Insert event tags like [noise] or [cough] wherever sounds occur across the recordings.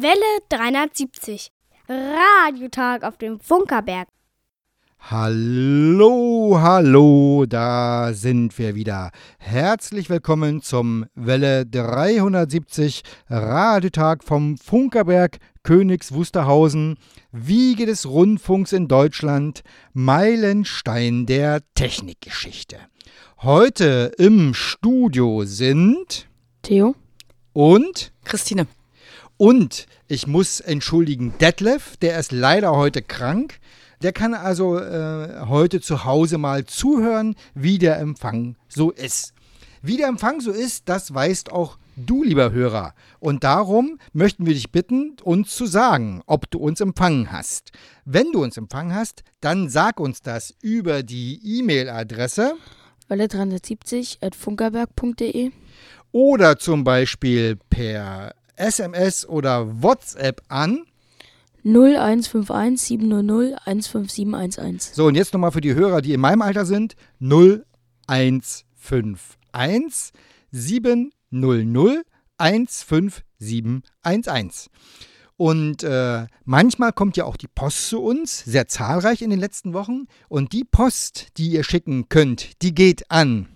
Welle 370. Radiotag auf dem Funkerberg. Hallo, hallo, da sind wir wieder. Herzlich willkommen zum Welle 370 Radiotag vom Funkerberg Königs Wusterhausen, Wiege des Rundfunks in Deutschland, Meilenstein der Technikgeschichte. Heute im Studio sind Theo und Christine. Und ich muss entschuldigen, Detlef, der ist leider heute krank. Der kann also äh, heute zu Hause mal zuhören, wie der Empfang so ist. Wie der Empfang so ist, das weißt auch du, lieber Hörer. Und darum möchten wir dich bitten, uns zu sagen, ob du uns empfangen hast. Wenn du uns empfangen hast, dann sag uns das über die E-Mail-Adresse welle370.funkerberg.de oder zum Beispiel per SMS oder WhatsApp an 0151 700 15711. So, und jetzt nochmal für die Hörer, die in meinem Alter sind: 0151 700 15711. Und äh, manchmal kommt ja auch die Post zu uns, sehr zahlreich in den letzten Wochen. Und die Post, die ihr schicken könnt, die geht an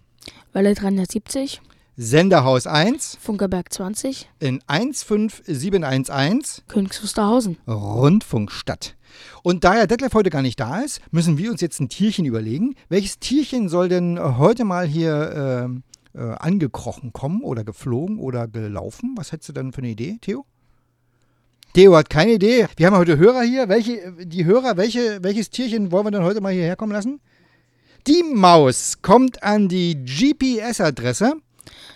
Welle 370, Senderhaus 1 Funkerberg 20, in 15711 Königs Wusterhausen. Rundfunkstadt. Und da ja Detlef heute gar nicht da ist, müssen wir uns jetzt ein Tierchen überlegen. Welches Tierchen soll denn heute mal hier äh, äh, angekrochen kommen oder geflogen oder gelaufen? Was hättest du denn für eine Idee, Theo? Theo hat keine Idee. Wir haben heute Hörer hier. Welche, die Hörer, welche, welches Tierchen wollen wir denn heute mal hierher kommen lassen? Die Maus kommt an die GPS-Adresse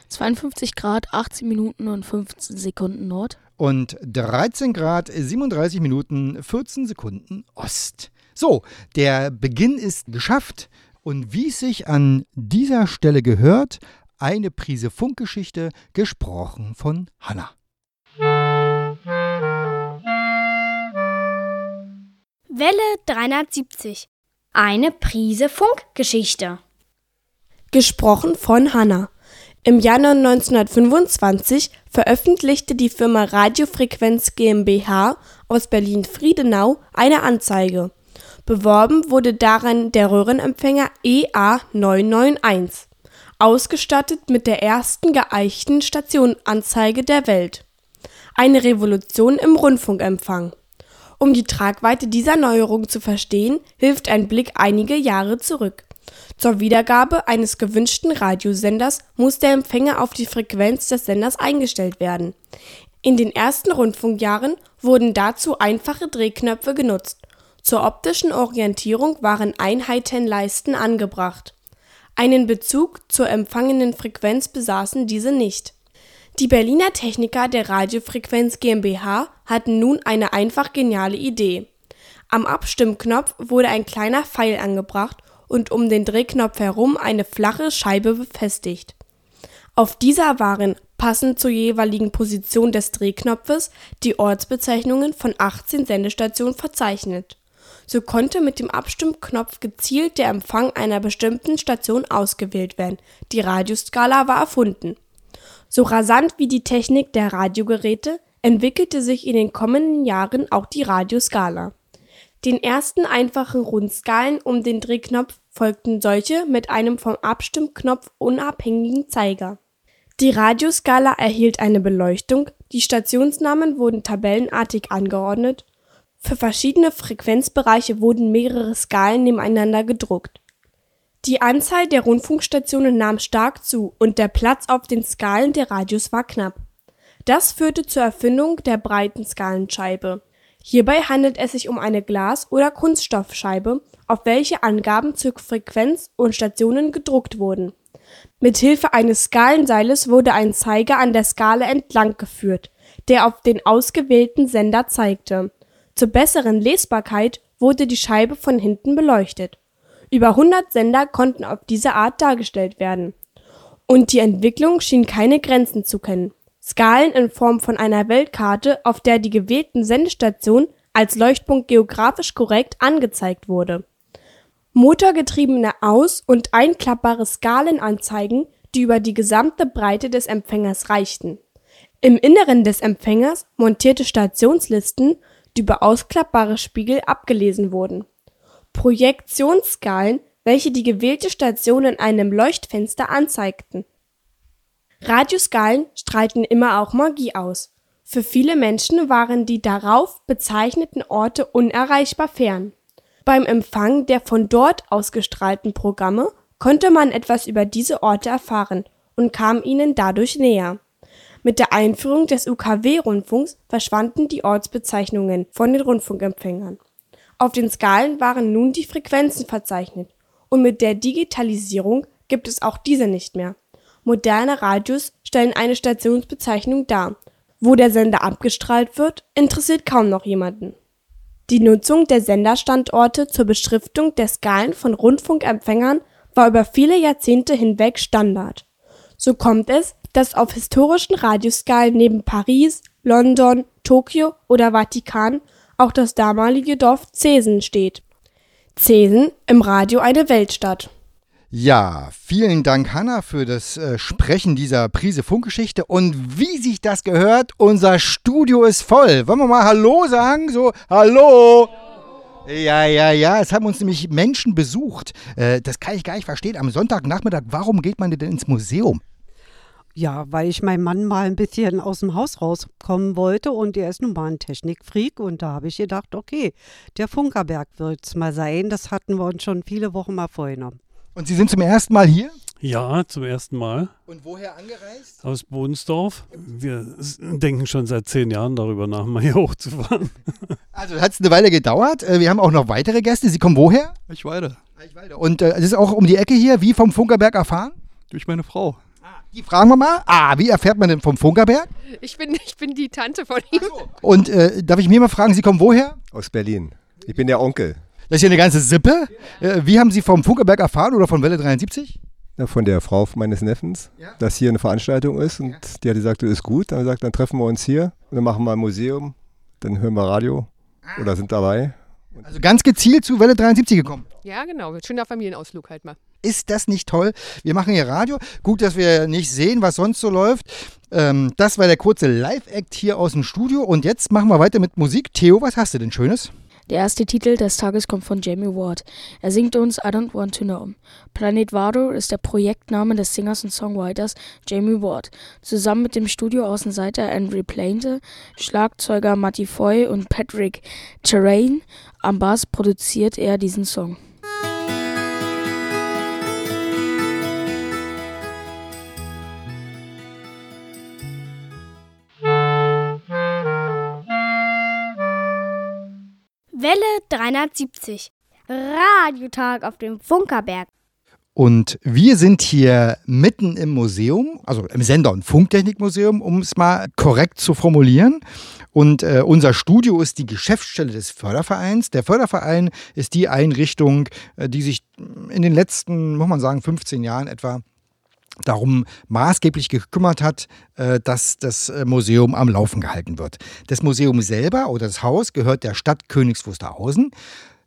52 Grad, 18 Minuten und 15 Sekunden Nord. und 13 Grad 37 Minuten 14 Sekunden Ost. So, der Beginn ist geschafft und wie es sich an dieser Stelle gehört, eine Prise Funkgeschichte, gesprochen von Hanna. Welle 370. Eine Prise Funkgeschichte. Gesprochen von Hanna. Im Januar 1925 veröffentlichte die Firma Radiofrequenz GmbH aus Berlin-Friedenau eine Anzeige. Beworben wurde darin der Röhrenempfänger E EA991, ausgestattet mit der ersten geeichten Stationanzeige der Welt. Eine Revolution im Rundfunkempfang. Um die Tragweite dieser Neuerung zu verstehen, hilft ein Blick einige Jahre zurück. Zur Wiedergabe eines gewünschten Radiosenders muss der Empfänger auf die Frequenz des Senders eingestellt werden. In den ersten Rundfunkjahren wurden dazu einfache Drehknöpfe genutzt. Zur optischen Orientierung waren Einheitenleisten angebracht. Einen Bezug zur empfangenen Frequenz besaßen diese nicht. Die Berliner Techniker der Radiofrequenz GmbH hatten nun eine einfach geniale Idee. Am Abstimmknopf wurde ein kleiner Pfeil angebracht und um den Drehknopf herum eine flache Scheibe befestigt. Auf dieser waren, passend zur jeweiligen Position des Drehknopfes, die Ortsbezeichnungen von 18 Sendestationen verzeichnet. So konnte mit dem Abstimmknopf gezielt der Empfang einer bestimmten Station ausgewählt werden. Die Radioskala war erfunden. So rasant wie die Technik der Radiogeräte entwickelte sich in den kommenden Jahren auch die Radioskala. Den ersten einfachen Rundskalen um den Drehknopf folgten solche mit einem vom Abstimmknopf unabhängigen Zeiger. Die Radioskala erhielt eine Beleuchtung, die Stationsnamen wurden tabellenartig angeordnet, für verschiedene Frequenzbereiche wurden mehrere Skalen nebeneinander gedruckt. Die Anzahl der Rundfunkstationen nahm stark zu und der Platz auf den Skalen der Radios war knapp. Das führte zur Erfindung der breiten Skalenscheibe. Hierbei handelt es sich um eine Glas- oder Kunststoffscheibe, auf welche Angaben zur Frequenz und Stationen gedruckt wurden. Mit Hilfe eines Skalenseiles wurde ein Zeiger an der Skala entlang geführt, der auf den ausgewählten Sender zeigte. Zur besseren Lesbarkeit wurde die Scheibe von hinten beleuchtet. Über 100 Sender konnten auf diese Art dargestellt werden. Und die Entwicklung schien keine Grenzen zu kennen. Skalen in Form von einer Weltkarte, auf der die gewählten Sendestationen als Leuchtpunkt geografisch korrekt angezeigt wurde. Motorgetriebene Aus- und einklappbare Skalenanzeigen, die über die gesamte Breite des Empfängers reichten. Im Inneren des Empfängers montierte Stationslisten, die über ausklappbare Spiegel abgelesen wurden. Projektionsskalen, welche die gewählte Station in einem Leuchtfenster anzeigten. Radioskalen strahlten immer auch Magie aus. Für viele Menschen waren die darauf bezeichneten Orte unerreichbar fern. Beim Empfang der von dort ausgestrahlten Programme konnte man etwas über diese Orte erfahren und kam ihnen dadurch näher. Mit der Einführung des UKW-Rundfunks verschwanden die Ortsbezeichnungen von den Rundfunkempfängern. Auf den Skalen waren nun die Frequenzen verzeichnet und mit der Digitalisierung gibt es auch diese nicht mehr. Moderne Radios stellen eine Stationsbezeichnung dar. Wo der Sender abgestrahlt wird, interessiert kaum noch jemanden. Die Nutzung der Senderstandorte zur Beschriftung der Skalen von Rundfunkempfängern war über viele Jahrzehnte hinweg Standard. So kommt es, dass auf historischen Radioskalen neben Paris, London, Tokio oder Vatikan auch das damalige Dorf Zesen steht. Zesen im Radio eine Weltstadt. Ja, vielen Dank, Hanna, für das äh, Sprechen dieser Prise Funkgeschichte. Und wie sich das gehört, unser Studio ist voll. Wollen wir mal Hallo sagen? So, Hallo! Ja, ja, ja, es haben uns nämlich Menschen besucht. Äh, das kann ich gar nicht verstehen. Am Sonntagnachmittag, warum geht man denn ins Museum? Ja, weil ich meinem Mann mal ein bisschen aus dem Haus rauskommen wollte und er ist nun mal ein Technikfreak und da habe ich gedacht, okay, der Funkerberg wird es mal sein. Das hatten wir uns schon viele Wochen mal vorgenommen. Und Sie sind zum ersten Mal hier? Ja, zum ersten Mal. Und woher angereist? Aus Bodensdorf. Wir denken schon seit zehn Jahren darüber nach, mal hier [laughs] hochzufahren. Also hat es eine Weile gedauert. Äh, wir haben auch noch weitere Gäste. Sie kommen woher? Eichwalde. Eichwalde. Und äh, es ist auch um die Ecke hier, wie vom Funkerberg erfahren? Durch meine Frau. Die fragen wir mal. Ah, wie erfährt man denn vom Funkerberg? Ich bin, ich bin die Tante von ihm. Und äh, darf ich mir mal fragen, Sie kommen woher? Aus Berlin. Ich bin der Onkel. Das ist ja eine ganze Sippe. Äh, wie haben Sie vom Funkerberg erfahren oder von Welle 73? Ja, von der Frau meines Neffens, Ja. dass hier eine Veranstaltung ist und die hat gesagt, das ist gut. Dann gesagt, dann treffen wir uns hier und dann machen wir ein Museum, dann hören wir Radio oder sind dabei. Also ganz gezielt zu Welle 73 gekommen. Ja, genau. Schöner Familienausflug halt mal. Ist das nicht toll? Wir machen hier Radio. Gut, dass wir nicht sehen, was sonst so läuft. Ähm, das war der kurze Live-Act hier aus dem Studio. Und jetzt machen wir weiter mit Musik. Theo, was hast du denn Schönes? Der erste Titel des Tages kommt von Jamie Ward. Er singt uns I Don't Want to Know. Planet Vado ist der Projektname des Singers und Songwriters Jamie Ward. Zusammen mit dem Studioaußenseiter Andrew Plainte, Schlagzeuger Matty Foy und Patrick Terrain am Bass produziert er diesen Song. Welle 370. Radiotag auf dem Funkerberg. Und wir sind hier mitten im Museum, also im Sender- und Funktechnikmuseum, um es mal korrekt zu formulieren. Und äh, unser Studio ist die Geschäftsstelle des Fördervereins. Der Förderverein ist die Einrichtung, äh, die sich in den letzten, muss man sagen, 15 Jahren etwa darum maßgeblich gekümmert hat, äh, dass das äh, Museum am Laufen gehalten wird. Das Museum selber oder das Haus gehört der Stadt Königs Wusterhausen.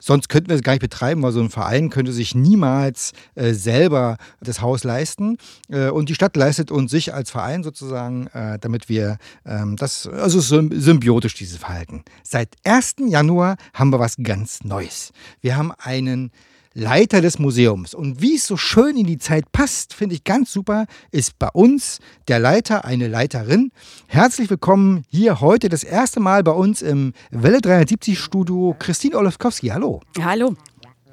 Sonst könnten wir es gar nicht betreiben, weil so ein Verein könnte sich niemals äh, selber das Haus leisten. Äh, und die Stadt leistet uns sich als Verein sozusagen, äh, damit wir ähm, das, also symb symbiotisch dieses Verhalten. Seit 1. Januar haben wir was ganz Neues. Wir haben einen Leiter des Museums. Und wie es so schön in die Zeit passt, finde ich ganz super, ist bei uns der Leiter, eine Leiterin. Herzlich willkommen hier heute das erste Mal bei uns im Welle 370 Studio Christine Olofkowski. Hallo. Hallo.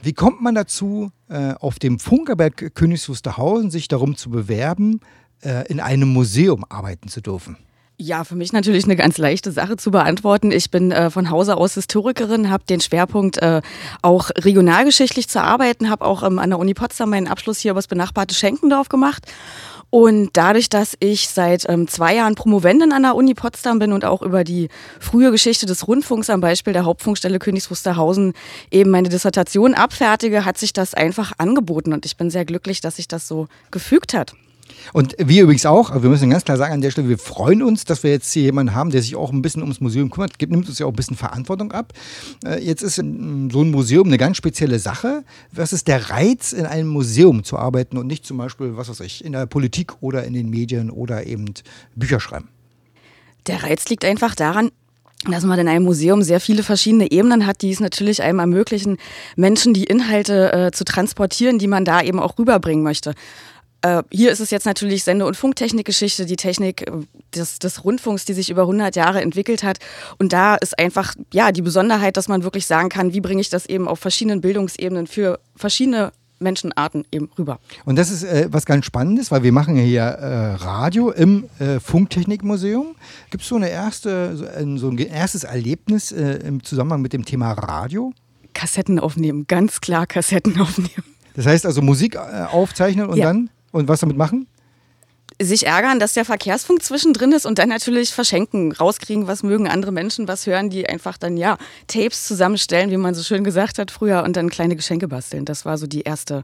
Wie kommt man dazu, äh, auf dem Funkerberg Königs Wusterhausen sich darum zu bewerben, äh, in einem Museum arbeiten zu dürfen? Ja, für mich natürlich eine ganz leichte Sache zu beantworten. Ich bin äh, von Hause aus Historikerin, habe den Schwerpunkt äh, auch regionalgeschichtlich zu arbeiten, habe auch ähm, an der Uni Potsdam meinen Abschluss hier über das benachbarte Schenkendorf gemacht. Und dadurch, dass ich seit ähm, zwei Jahren Promovendin an der Uni Potsdam bin und auch über die frühe Geschichte des Rundfunks am Beispiel der Hauptfunkstelle Königs Wusterhausen eben meine Dissertation abfertige, hat sich das einfach angeboten. Und ich bin sehr glücklich, dass sich das so gefügt hat. Und wir übrigens auch, wir müssen ganz klar sagen an der Stelle, wir freuen uns, dass wir jetzt hier jemanden haben, der sich auch ein bisschen ums Museum kümmert, gibt, nimmt uns ja auch ein bisschen Verantwortung ab. Äh, Jetzt ist so ein Museum eine ganz spezielle Sache. Was ist der Reiz, in einem Museum zu arbeiten und nicht zum Beispiel, was weiß ich, in der Politik oder in den Medien oder eben Bücher schreiben? Der Reiz liegt einfach daran, dass man in einem Museum sehr viele verschiedene Ebenen hat, die es natürlich einem ermöglichen, Menschen die Inhalte äh, zu transportieren, die man da eben auch rüberbringen möchte. Äh, hier ist es jetzt natürlich Sende- und Funktechnikgeschichte, die Technik äh, des, des, Rundfunks, die sich über 100 Jahre entwickelt hat. Und da ist einfach ja die Besonderheit, dass man wirklich sagen kann, wie bringe ich das eben auf verschiedenen Bildungsebenen für verschiedene Menschenarten eben rüber. Und das ist äh, was ganz Spannendes, weil wir machen ja hier äh, Radio im äh, Funktechnikmuseum. Gibt es so, eine erste, so ein, so ein erstes Erlebnis äh, im Zusammenhang mit dem Thema Radio? Kassetten aufnehmen, ganz klar Kassetten [laughs] aufnehmen. Das heißt also Musik aufzeichnen und ja. dann? Und was damit machen? sich ärgern, dass der Verkehrsfunk zwischendrin ist und dann natürlich verschenken, rauskriegen, was mögen andere Menschen, was hören die, einfach dann ja Tapes zusammenstellen, wie man so schön gesagt hat früher und dann kleine Geschenke basteln. Das war so die erste,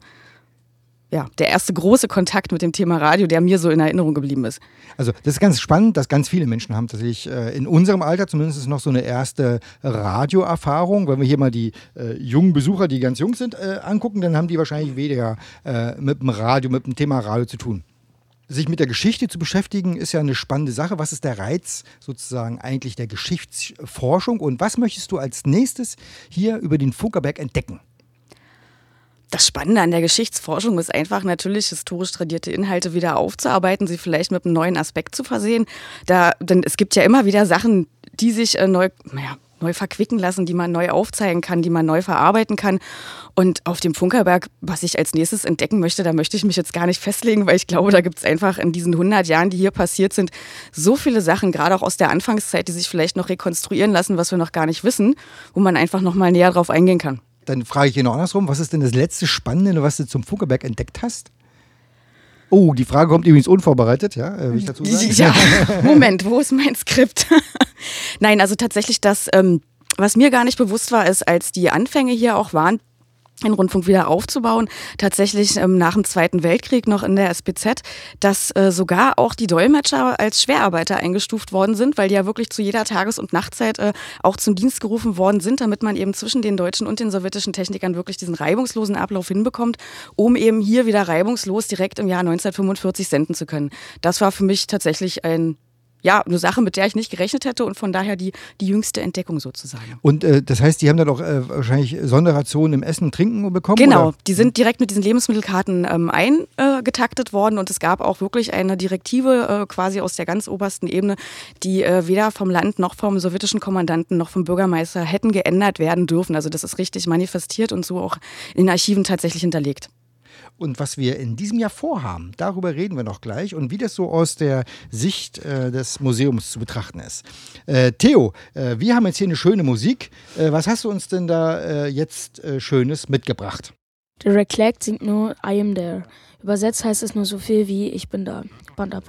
ja, der erste große Kontakt mit dem Thema Radio, der mir so in Erinnerung geblieben ist. Also das ist ganz spannend, dass ganz viele Menschen haben tatsächlich äh, in unserem Alter zumindest noch so eine erste Radioerfahrung. Wenn wir hier mal die äh, jungen Besucher, die ganz jung sind, äh, angucken, dann haben die wahrscheinlich weniger äh, mit dem Radio, mit dem Thema Radio zu tun sich mit der Geschichte zu beschäftigen, ist ja eine spannende Sache. Was ist der Reiz sozusagen eigentlich der Geschichtsforschung und was möchtest du als nächstes hier über den Funkerberg entdecken? Das Spannende an der Geschichtsforschung ist einfach natürlich historisch tradierte Inhalte wieder aufzuarbeiten, sie vielleicht mit einem neuen Aspekt zu versehen. Da, denn es gibt ja immer wieder Sachen, die sich äh, neu, naja, neu verquicken lassen, die man neu aufzeigen kann, die man neu verarbeiten kann. Und auf dem Funkerberg, was ich als nächstes entdecken möchte, da möchte ich mich jetzt gar nicht festlegen, weil ich glaube, da gibt es einfach in diesen 100 Jahren, die hier passiert sind, so viele Sachen, gerade auch aus der Anfangszeit, die sich vielleicht noch rekonstruieren lassen, was wir noch gar nicht wissen, wo man einfach noch mal näher drauf eingehen kann. Dann frage ich hier noch andersrum, was ist denn das letzte Spannende, was du zum Funkerberg entdeckt hast? Oh, die Frage kommt übrigens unvorbereitet, ja, äh, will ich dazu sagen? Ja, [laughs] Moment, wo ist mein Skript? [laughs] Nein, also tatsächlich das, ähm, was mir gar nicht bewusst war, ist, als die Anfänge hier auch waren, den Rundfunk wieder aufzubauen, tatsächlich ähm, nach dem Zweiten Weltkrieg noch in der SPZ, dass äh, sogar auch die Dolmetscher als Schwerarbeiter eingestuft worden sind, weil die ja wirklich zu jeder Tages- und Nachtzeit äh, auch zum Dienst gerufen worden sind, damit man eben zwischen den deutschen und den sowjetischen Technikern wirklich diesen reibungslosen Ablauf hinbekommt, um eben hier wieder reibungslos direkt im Jahr 1945 senden zu können. Das war für mich tatsächlich ein ja, eine Sache, mit der ich nicht gerechnet hätte und von daher die, die jüngste Entdeckung sozusagen. Und äh, das heißt, die haben dann auch äh, wahrscheinlich Sonderrationen im Essen, Trinken bekommen? Genau, oder? die sind direkt mit diesen Lebensmittelkarten ähm, eingetaktet worden und es gab auch wirklich eine Direktive äh, quasi aus der ganz obersten Ebene, die äh, weder vom Land noch vom sowjetischen Kommandanten noch vom Bürgermeister hätten geändert werden dürfen. Also das ist richtig manifestiert und so auch in den Archiven tatsächlich hinterlegt. Und was wir in diesem Jahr vorhaben, darüber reden wir noch gleich und wie das so aus der Sicht äh, des Museums zu betrachten ist. Äh, Theo, äh, wir haben jetzt hier eine schöne Musik. Äh, was hast du uns denn da äh, jetzt äh, Schönes mitgebracht? Derek Clark singt nur I am there. Übersetzt heißt es nur so viel wie Ich bin da. Band ab.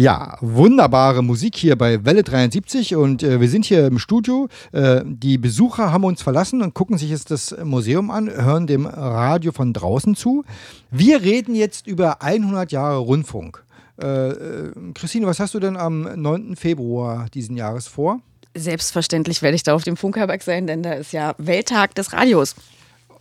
Ja, wunderbare Musik hier bei Welle 73 und äh, wir sind hier im Studio. Äh, die Besucher haben uns verlassen und gucken sich jetzt das Museum an, hören dem Radio von draußen zu. Wir reden jetzt über 100 Jahre Rundfunk. Äh, äh, Christine, was hast du denn am 9. Februar diesen Jahres vor? Selbstverständlich werde ich da auf dem Funkerberg sein, denn da ist ja Welttag des Radios.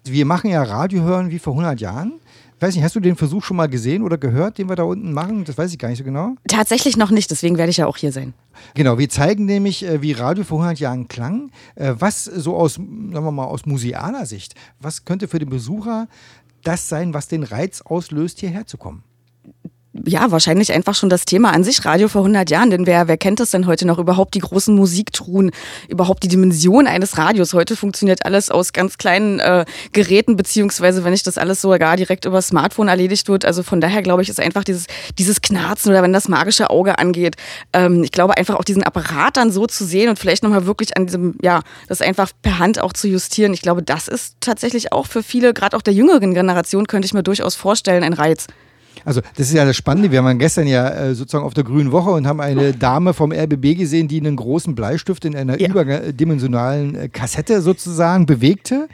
Wir machen ja Radio hören wie vor 100 Jahren weiß nicht, hast du den Versuch schon mal gesehen oder gehört, den wir da unten machen? Das weiß ich gar nicht so genau. Tatsächlich noch nicht, deswegen werde ich ja auch hier sein. Genau, wir zeigen nämlich, äh, wie Radio vor 100 Jahren klang. Äh, was so aus, sagen wir mal, aus musealer Sicht, was könnte für den Besucher das sein, was den Reiz auslöst, hierher zu kommen? Ja, wahrscheinlich einfach schon das Thema an sich, Radio vor 100 Jahren. Denn wer, wer kennt das denn heute noch? Überhaupt die großen Musiktruhen, überhaupt die Dimension eines Radios. Heute funktioniert alles aus ganz kleinen äh, Geräten, beziehungsweise wenn ich das alles sogar direkt über Smartphone erledigt wird. Also von daher glaube ich, ist einfach dieses, dieses Knarzen oder wenn das magische Auge angeht. Ähm, ich glaube einfach auch diesen Apparat dann so zu sehen und vielleicht nochmal wirklich an diesem, ja, das einfach per Hand auch zu justieren. Ich glaube, das ist tatsächlich auch für viele, gerade auch der jüngeren Generation, könnte ich mir durchaus vorstellen, ein Reiz. Also das ist ja das Spannende. Wir waren gestern ja äh, sozusagen auf der Grünen Woche und haben eine Dame vom RBB gesehen, die einen großen Bleistift in einer ja. überdimensionalen äh, Kassette sozusagen bewegte.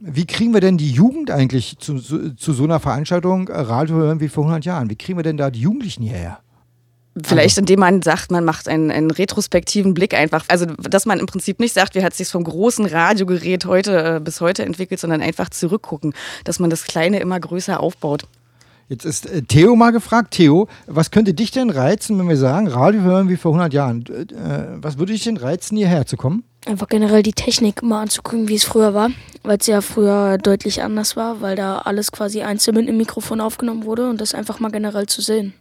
Wie kriegen wir denn die Jugend eigentlich zu, zu, zu so einer Veranstaltung äh, Radio hören wie vor 100 Jahren? Wie kriegen wir denn da die Jugendlichen hierher? Vielleicht indem man sagt, man macht einen, einen retrospektiven Blick einfach. Also dass man im Prinzip nicht sagt, wie hat sich vom großen Radiogerät heute äh, bis heute entwickelt, sondern einfach zurückgucken, dass man das Kleine immer größer aufbaut. Jetzt ist äh, Theo mal gefragt. Theo, was könnte dich denn reizen, wenn wir sagen, Radio hören wie vor 100 Jahren? Äh, was würde dich denn reizen, hierher zu kommen? Einfach generell die Technik mal anzugucken, wie es früher war, weil es ja früher deutlich anders war, weil da alles quasi einzeln mit dem Mikrofon aufgenommen wurde und das einfach mal generell zu sehen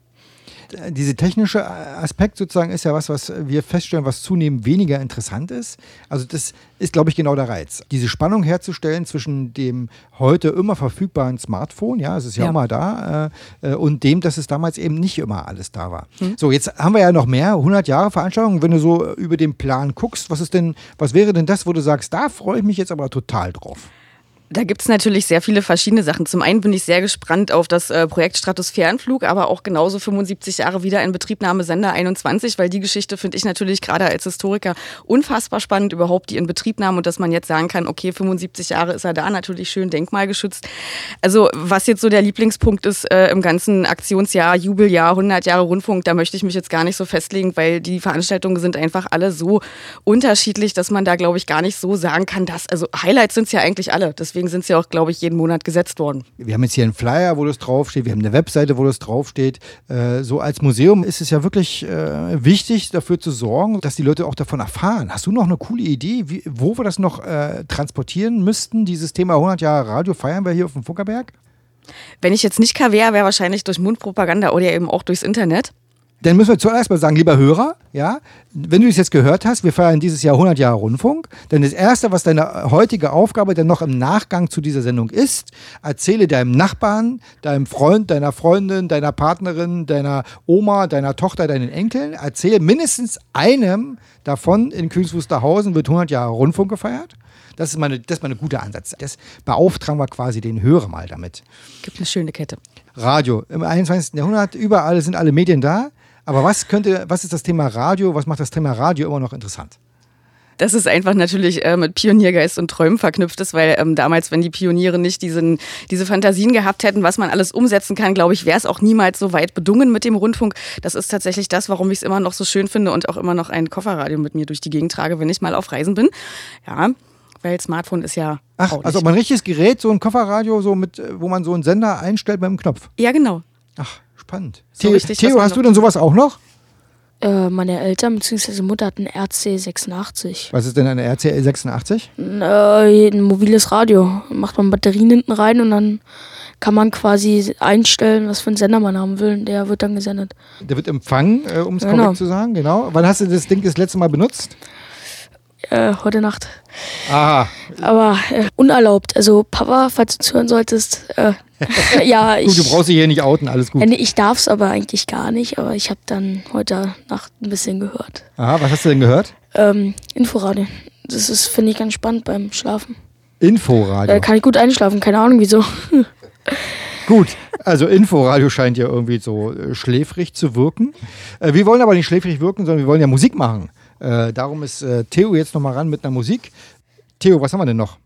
diese technische Aspekt sozusagen ist ja was, was wir feststellen, was zunehmend weniger interessant ist. Also das ist, glaube ich, genau der Reiz. Diese Spannung herzustellen zwischen dem heute immer verfügbaren Smartphone, ja, es ist ja, ja. immer da, äh, äh, und dem, dass es damals eben nicht immer alles da war. Hm. So, jetzt haben wir ja noch mehr, 100 Jahre Veranstaltungen. Wenn du so über den Plan guckst, was ist denn, was wäre denn das, wo du sagst, da freue ich mich jetzt aber total drauf? Da gibt es natürlich sehr viele verschiedene Sachen. Zum einen bin ich sehr gespannt auf das äh, Projekt Stratosphärenflug, aber auch genauso 75 Jahre wieder in Betriebnahme Sender 21, weil die Geschichte finde ich natürlich gerade als Historiker unfassbar spannend, überhaupt die Inbetriebnahme und dass man jetzt sagen kann, okay, 75 Jahre ist er da, natürlich schön denkmalgeschützt. Also was jetzt so der Lieblingspunkt ist äh, im ganzen Aktionsjahr, Jubeljahr, 100 Jahre Rundfunk, da möchte ich mich jetzt gar nicht so festlegen, weil die Veranstaltungen sind einfach alle so unterschiedlich, dass man da, glaube ich, gar nicht so sagen kann, dass, also Highlights sind es ja eigentlich alle. Das Deswegen sind sie auch, glaube ich, jeden Monat gesetzt worden. Wir haben jetzt hier einen Flyer, wo das draufsteht. Wir haben eine Webseite, wo das draufsteht. Äh, so als Museum ist es ja wirklich äh, wichtig, dafür zu sorgen, dass die Leute auch davon erfahren. Hast du noch eine coole Idee, wie, wo wir das noch äh, transportieren müssten? Dieses Thema 100 Jahre Radio feiern wir hier auf dem Funkerberg? Wenn ich jetzt nicht KW wäre wahrscheinlich durch Mundpropaganda oder eben auch durchs Internet dann müssen wir zuerst mal sagen, lieber Hörer, ja, wenn du es jetzt gehört hast, wir feiern dieses Jahr 100 Jahre Rundfunk, dann das Erste, was deine heutige Aufgabe dann noch im Nachgang zu dieser Sendung ist, erzähle deinem Nachbarn, deinem Freund, deiner Freundin, deiner Partnerin, deiner Oma, deiner Tochter, deinen Enkeln, erzähle mindestens einem davon, in Königs Wusterhausen wird 100 Jahre Rundfunk gefeiert. Das ist, meine, das ist meine gute Ansatz. Das beauftragen wir quasi den Hörer mal damit. Gibt eine schöne Kette. Radio. Im 21. Jahrhundert, überall sind alle Medien da. Aber was könnte, was ist das Thema Radio? Was macht das Thema Radio immer noch interessant? dass es einfach natürlich äh, mit Pioniergeist und Träumen verknüpft ist, weil ähm, damals, wenn die Pioniere nicht diesen, diese Fantasien gehabt hätten, was man alles umsetzen kann, glaube ich, wäre es auch niemals so weit bedungen mit dem Rundfunk. Das ist tatsächlich das, warum ich es immer noch so schön finde und auch immer noch ein Kofferradio mit mir durch die Gegend trage, wenn ich mal auf Reisen bin. Ja, weil Smartphone ist ja. Ach, also mein richtiges Gerät, so ein Kofferradio, so mit, äh, wo man so einen Sender einstellt mit einem Knopf. Ja, genau. Ach, spannend. So The Theo, hast du denn sowas auch noch? Äh, meine Eltern bzw. Mutter hat einen RC86. Was ist denn eine RC86? Äh, ein mobiles Radio. Macht man Batterien hinten rein und dann kann man quasi einstellen, was für einen Sender man haben will. Der wird dann gesendet. Der wird empfangen, äh, um es genau. korrekt zu sagen, genau. Wann hast du das Ding das letzte Mal benutzt? Äh, heute Nacht. Aha. Aber äh, unerlaubt. Also Papa, falls du zuhören solltest, äh, [laughs] ja, ich. [laughs] Gut, du brauchst dich hier nicht outen, alles gut. Nee, ich darf es aber eigentlich gar nicht, aber ich habe dann heute Nacht ein bisschen gehört. Aha, was hast du denn gehört? Ähm, Inforadio. Das ist, finde ich, ganz spannend beim Schlafen. Inforadio? Da kann ich gut einschlafen, keine Ahnung wieso. [laughs] Gut, also Inforadio scheint ja irgendwie so äh, schläfrig zu wirken. Äh, wir wollen aber nicht schläfrig wirken, sondern wir wollen ja Musik machen. Äh, darum ist äh, Theo jetzt nochmal ran mit einer Musik. Theo, was haben wir denn noch?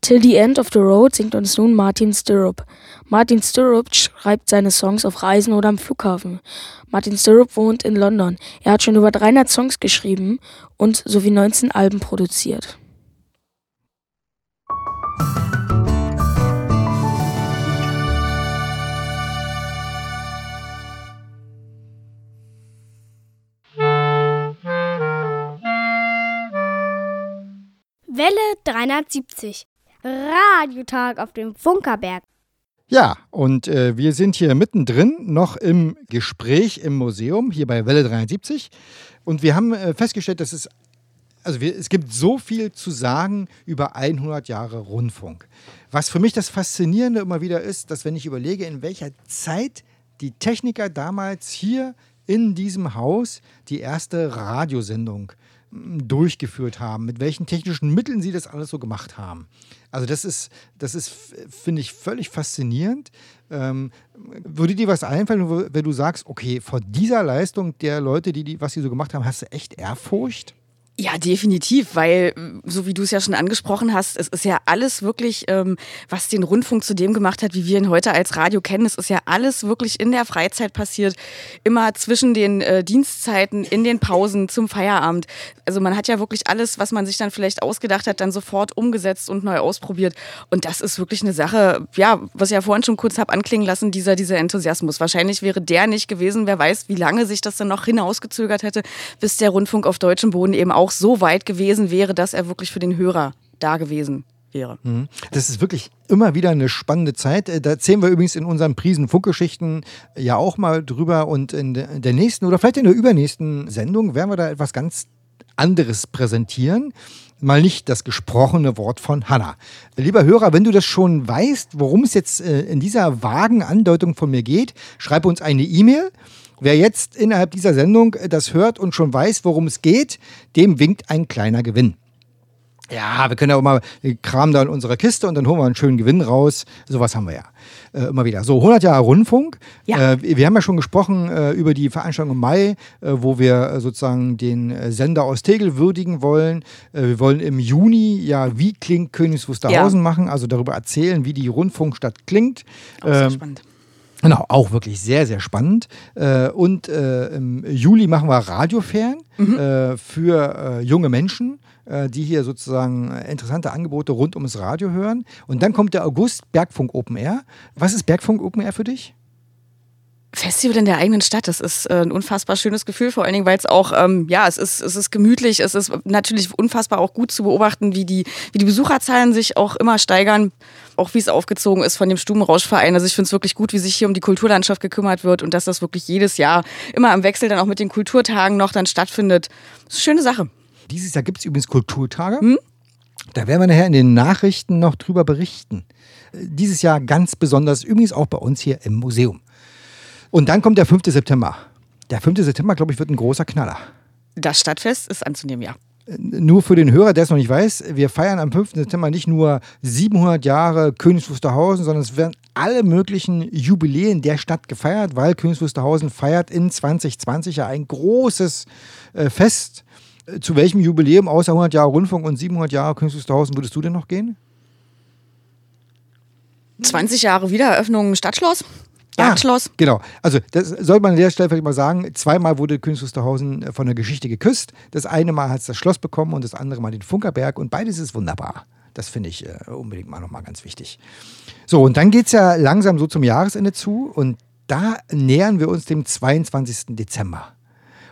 Till the End of the Road singt uns nun Martin Stirrup. Martin Stirrup schreibt seine Songs auf Reisen oder am Flughafen. Martin Stirrup wohnt in London. Er hat schon über 300 Songs geschrieben und sowie 19 Alben produziert. Welle 370. Radiotag auf dem Funkerberg. Ja, und äh, wir sind hier mittendrin noch im Gespräch im Museum, hier bei Welle 73. Und wir haben äh, festgestellt, dass es, also wir, es gibt so viel zu sagen über 100 Jahre Rundfunk. Was für mich das Faszinierende immer wieder ist, dass wenn ich überlege, in welcher Zeit die Techniker damals hier in diesem Haus die erste Radiosendung durchgeführt haben, mit welchen technischen Mitteln sie das alles so gemacht haben. Also das ist, das ist, finde ich, völlig faszinierend. Ähm, würde dir was einfallen, wenn du sagst, okay, vor dieser Leistung der Leute, die, die was sie so gemacht haben, hast du echt Ehrfurcht? Ja, definitiv, weil, so wie du es ja schon angesprochen hast, es ist ja alles wirklich, ähm, was den Rundfunk zu dem gemacht hat, wie wir ihn heute als Radio kennen. Es ist ja alles wirklich in der Freizeit passiert, immer zwischen den äh, Dienstzeiten, in den Pausen, zum Feierabend. Also man hat ja wirklich alles, was man sich dann vielleicht ausgedacht hat, dann sofort umgesetzt und neu ausprobiert. Und das ist wirklich eine Sache, ja, was ich ja vorhin schon kurz habe anklingen lassen, dieser, dieser Enthusiasmus. Wahrscheinlich wäre der nicht gewesen, wer weiß, wie lange sich das dann noch hinausgezögert hätte, bis der Rundfunk auf deutschem Boden eben auch so weit gewesen wäre, dass er wirklich für den Hörer da gewesen wäre. Mhm. Das ist wirklich immer wieder eine spannende Zeit. Äh, Da erzählen wir übrigens in unseren Prisen Funkgeschichten ja auch mal drüber und in der nächsten oder vielleicht in der übernächsten Sendung werden wir da etwas ganz anderes präsentieren. Mal nicht das gesprochene Wort von Hanna. Lieber Hörer, wenn du das schon weißt, worum es jetzt äh, in dieser vagen Andeutung von mir geht, schreib uns eine E-Mail. Wer jetzt innerhalb dieser Sendung äh, das hört und schon weiß, worum es geht, dem winkt ein kleiner Gewinn. Ja, wir können ja auch mal wir kramen da in unserer Kiste und dann holen wir einen schönen Gewinn raus. Sowas haben wir ja äh, immer wieder. So, 100 Jahre Rundfunk. Ja. Äh, wir haben ja schon gesprochen äh, über die Veranstaltung im Mai, äh, wo wir äh, sozusagen den äh, Sender aus Tegel würdigen wollen. Äh, wir wollen im Juni ja Wie klingt Königs Wusterhausen machen, also darüber erzählen, wie die Rundfunkstadt klingt. Auch sehr Ähm, spannend. Genau, auch wirklich sehr, sehr spannend. Äh, und äh, im Juli machen wir Radiofern äh, für äh, junge Menschen, äh, die hier sozusagen äh, interessante Angebote rund ums Radio hören. Und dann kommt der August Bergfunk Open Air. Was ist Bergfunk Open Air für dich? Festival in der eigenen Stadt, das ist äh, ein unfassbar schönes Gefühl, vor allen Dingen, weil es auch, ähm, ja, es ist, es ist gemütlich, es ist natürlich unfassbar auch gut zu beobachten, wie die, wie die Besucherzahlen sich auch immer steigern, auch wie es aufgezogen ist von dem Stubenrauschverein. Also ich finde es wirklich gut, wie sich hier um die Kulturlandschaft gekümmert wird und dass das wirklich jedes Jahr immer im Wechsel dann auch mit den Kulturtagen noch dann stattfindet. Das ist eine schöne Sache. Dieses Jahr gibt es übrigens Kulturtage. Da werden wir nachher in den Nachrichten noch drüber berichten. Äh, Dieses Jahr ganz besonders, übrigens auch bei uns hier im Museum. Und dann kommt der 5. September. Der 5. September, glaube ich, wird ein großer Knaller. Das Stadtfest ist anzunehmen, ja. nur für den Hörer, der es noch nicht weiß, wir feiern am 5. September nicht nur 700 Jahre Königs Wusterhausen, sondern es werden alle möglichen Jubiläen der Stadt gefeiert, weil Königs Wusterhausen feiert in 2020 ja ein großes äh, Fest. Äh, Zu welchem Jubiläum außer 100 Jahre Rundfunk und 700 Jahre Königs Wusterhausen würdest du denn noch gehen? 20 Jahre Wiedereröffnung Stadtschloss. Ah, Jagdschloss. Genau. Also, das sollte man an der Stelle vielleicht mal sagen. Zweimal wurde Königs Wusterhausen äh, von der Geschichte geküsst. Das eine Mal hat es das Schloss bekommen und das andere Mal den Funkerberg. Und beides ist wunderbar. Das finde ich äh, unbedingt mal nochmal ganz wichtig. So, und dann geht es ja langsam so zum Jahresende zu. Und da nähern wir uns dem 22. Dezember.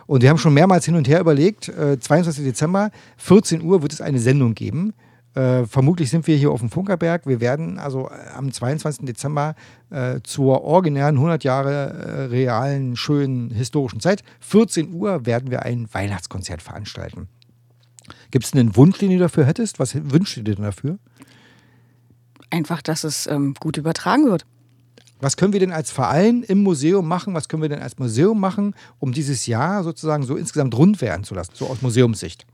Und wir haben schon mehrmals hin und her überlegt, äh, 22. Dezember, 14 Uhr wird es eine Sendung geben. Äh, vermutlich sind wir hier auf dem Funkerberg. Wir werden also äh, am 22. Dezember äh, zur originären 100 Jahre äh, realen, schönen, historischen Zeit, 14 Uhr, werden wir ein Weihnachtskonzert veranstalten. Gibt es einen Wunsch, den du dafür hättest? Was wünschst du dir denn dafür? Einfach, dass es ähm, gut übertragen wird. Was können wir denn als Verein im Museum machen? Was können wir denn als Museum machen, um dieses Jahr sozusagen so insgesamt rund werden zu lassen, so aus Museumssicht?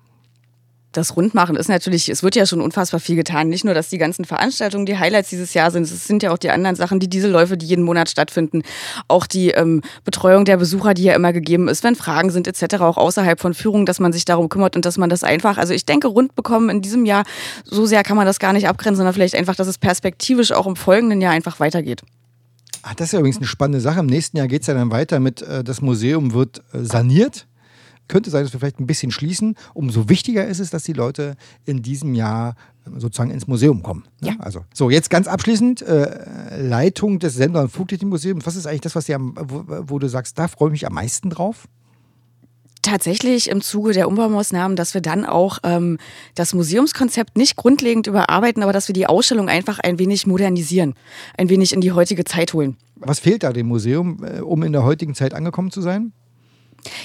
das Rundmachen ist natürlich, es wird ja schon unfassbar viel getan. Nicht nur, dass die ganzen Veranstaltungen die Highlights dieses Jahr sind, es sind ja auch die anderen Sachen, die Dieselläufe, die jeden Monat stattfinden. Auch die ähm, Betreuung der Besucher, die ja immer gegeben ist, wenn Fragen sind etc., auch außerhalb von Führungen, dass man sich darum kümmert und dass man das einfach, also ich denke, rund bekommen in diesem Jahr, so sehr kann man das gar nicht abgrenzen, sondern vielleicht einfach, dass es perspektivisch auch im folgenden Jahr einfach weitergeht. Ah, das ist ja übrigens eine spannende Sache. Im nächsten Jahr geht es ja dann weiter mit, äh, das Museum wird äh, saniert. Könnte sein, dass wir vielleicht ein bisschen schließen. Umso wichtiger ist es, dass die Leute in diesem Jahr äh, sozusagen ins Museum kommen. Ne? Ja. Also, so, jetzt ganz abschließend, äh, Leitung des Sender- und Flugtechnikmuseums. Was ist eigentlich das, was dir wo, wo du sagst, da freue ich mich am meisten drauf? Tatsächlich im Zuge der Umbaumaßnahmen, dass wir dann auch ähm, das Museumskonzept nicht grundlegend überarbeiten, aber dass wir die Ausstellung einfach ein wenig modernisieren, ein wenig in die heutige Zeit holen. Was fehlt da dem Museum, äh, um in der heutigen Zeit angekommen zu sein?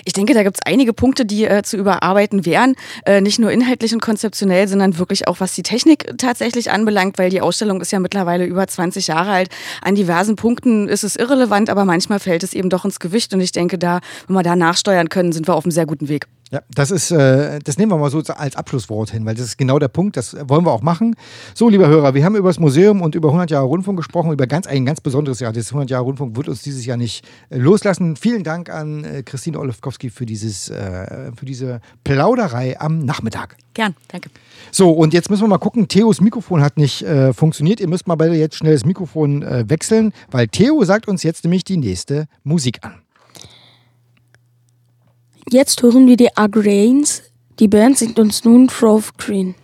Ich denke, da gibt es einige Punkte, die äh, zu überarbeiten wären. Äh, nicht nur inhaltlich und konzeptionell, sondern wirklich auch, was die Technik tatsächlich anbelangt, weil die Ausstellung ist ja mittlerweile über 20 Jahre alt. An diversen Punkten ist es irrelevant, aber manchmal fällt es eben doch ins Gewicht. Und ich denke, da, wenn wir da nachsteuern können, sind wir auf einem sehr guten Weg. Ja, das ist, äh, das nehmen wir mal so als Abschlusswort hin, weil das ist genau der Punkt, das wollen wir auch machen. So, liebe Hörer, wir haben über das Museum und über 100 Jahre Rundfunk gesprochen, über ganz, ein ganz besonderes Jahr. Das 100 Jahre Rundfunk wird uns dieses Jahr nicht äh, loslassen. Vielen Dank an äh, Christine Olofkowski für, dieses, äh, für diese Plauderei am Nachmittag. Gern, danke. So, und jetzt müssen wir mal gucken. Theos Mikrofon hat nicht äh, funktioniert. Ihr müsst mal beide jetzt schnell das Mikrofon äh, wechseln, weil Theo sagt uns jetzt nämlich die nächste Musik an. Jetzt hören wir die Agrains. Die Band singt uns nun Grove Green.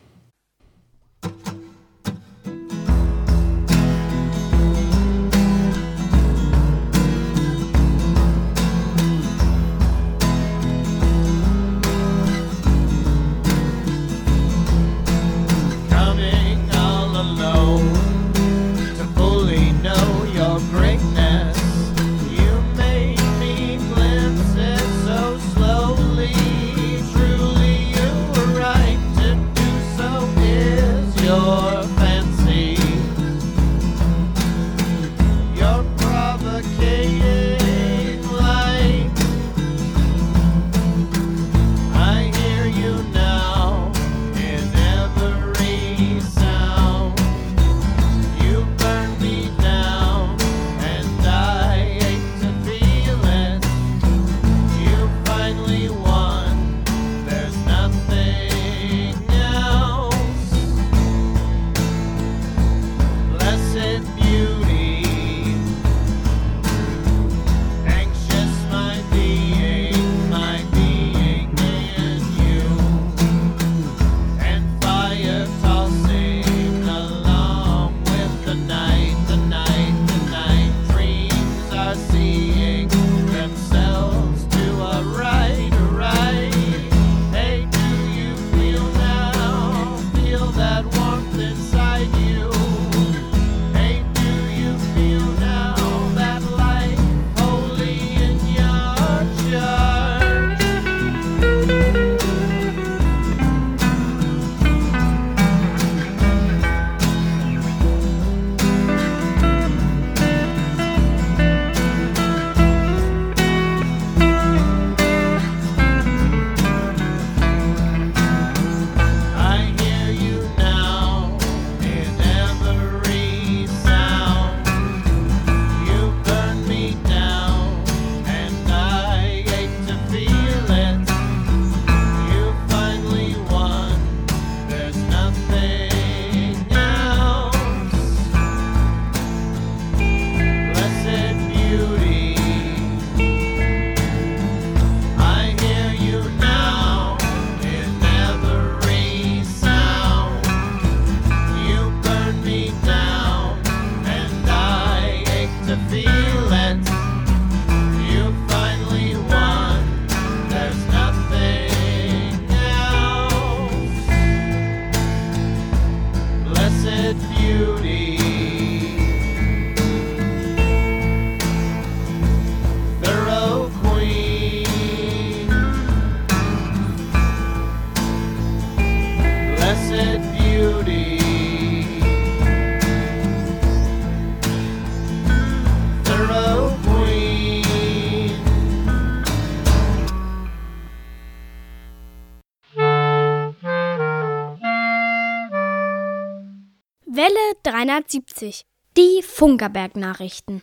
Funkerberg-Nachrichten.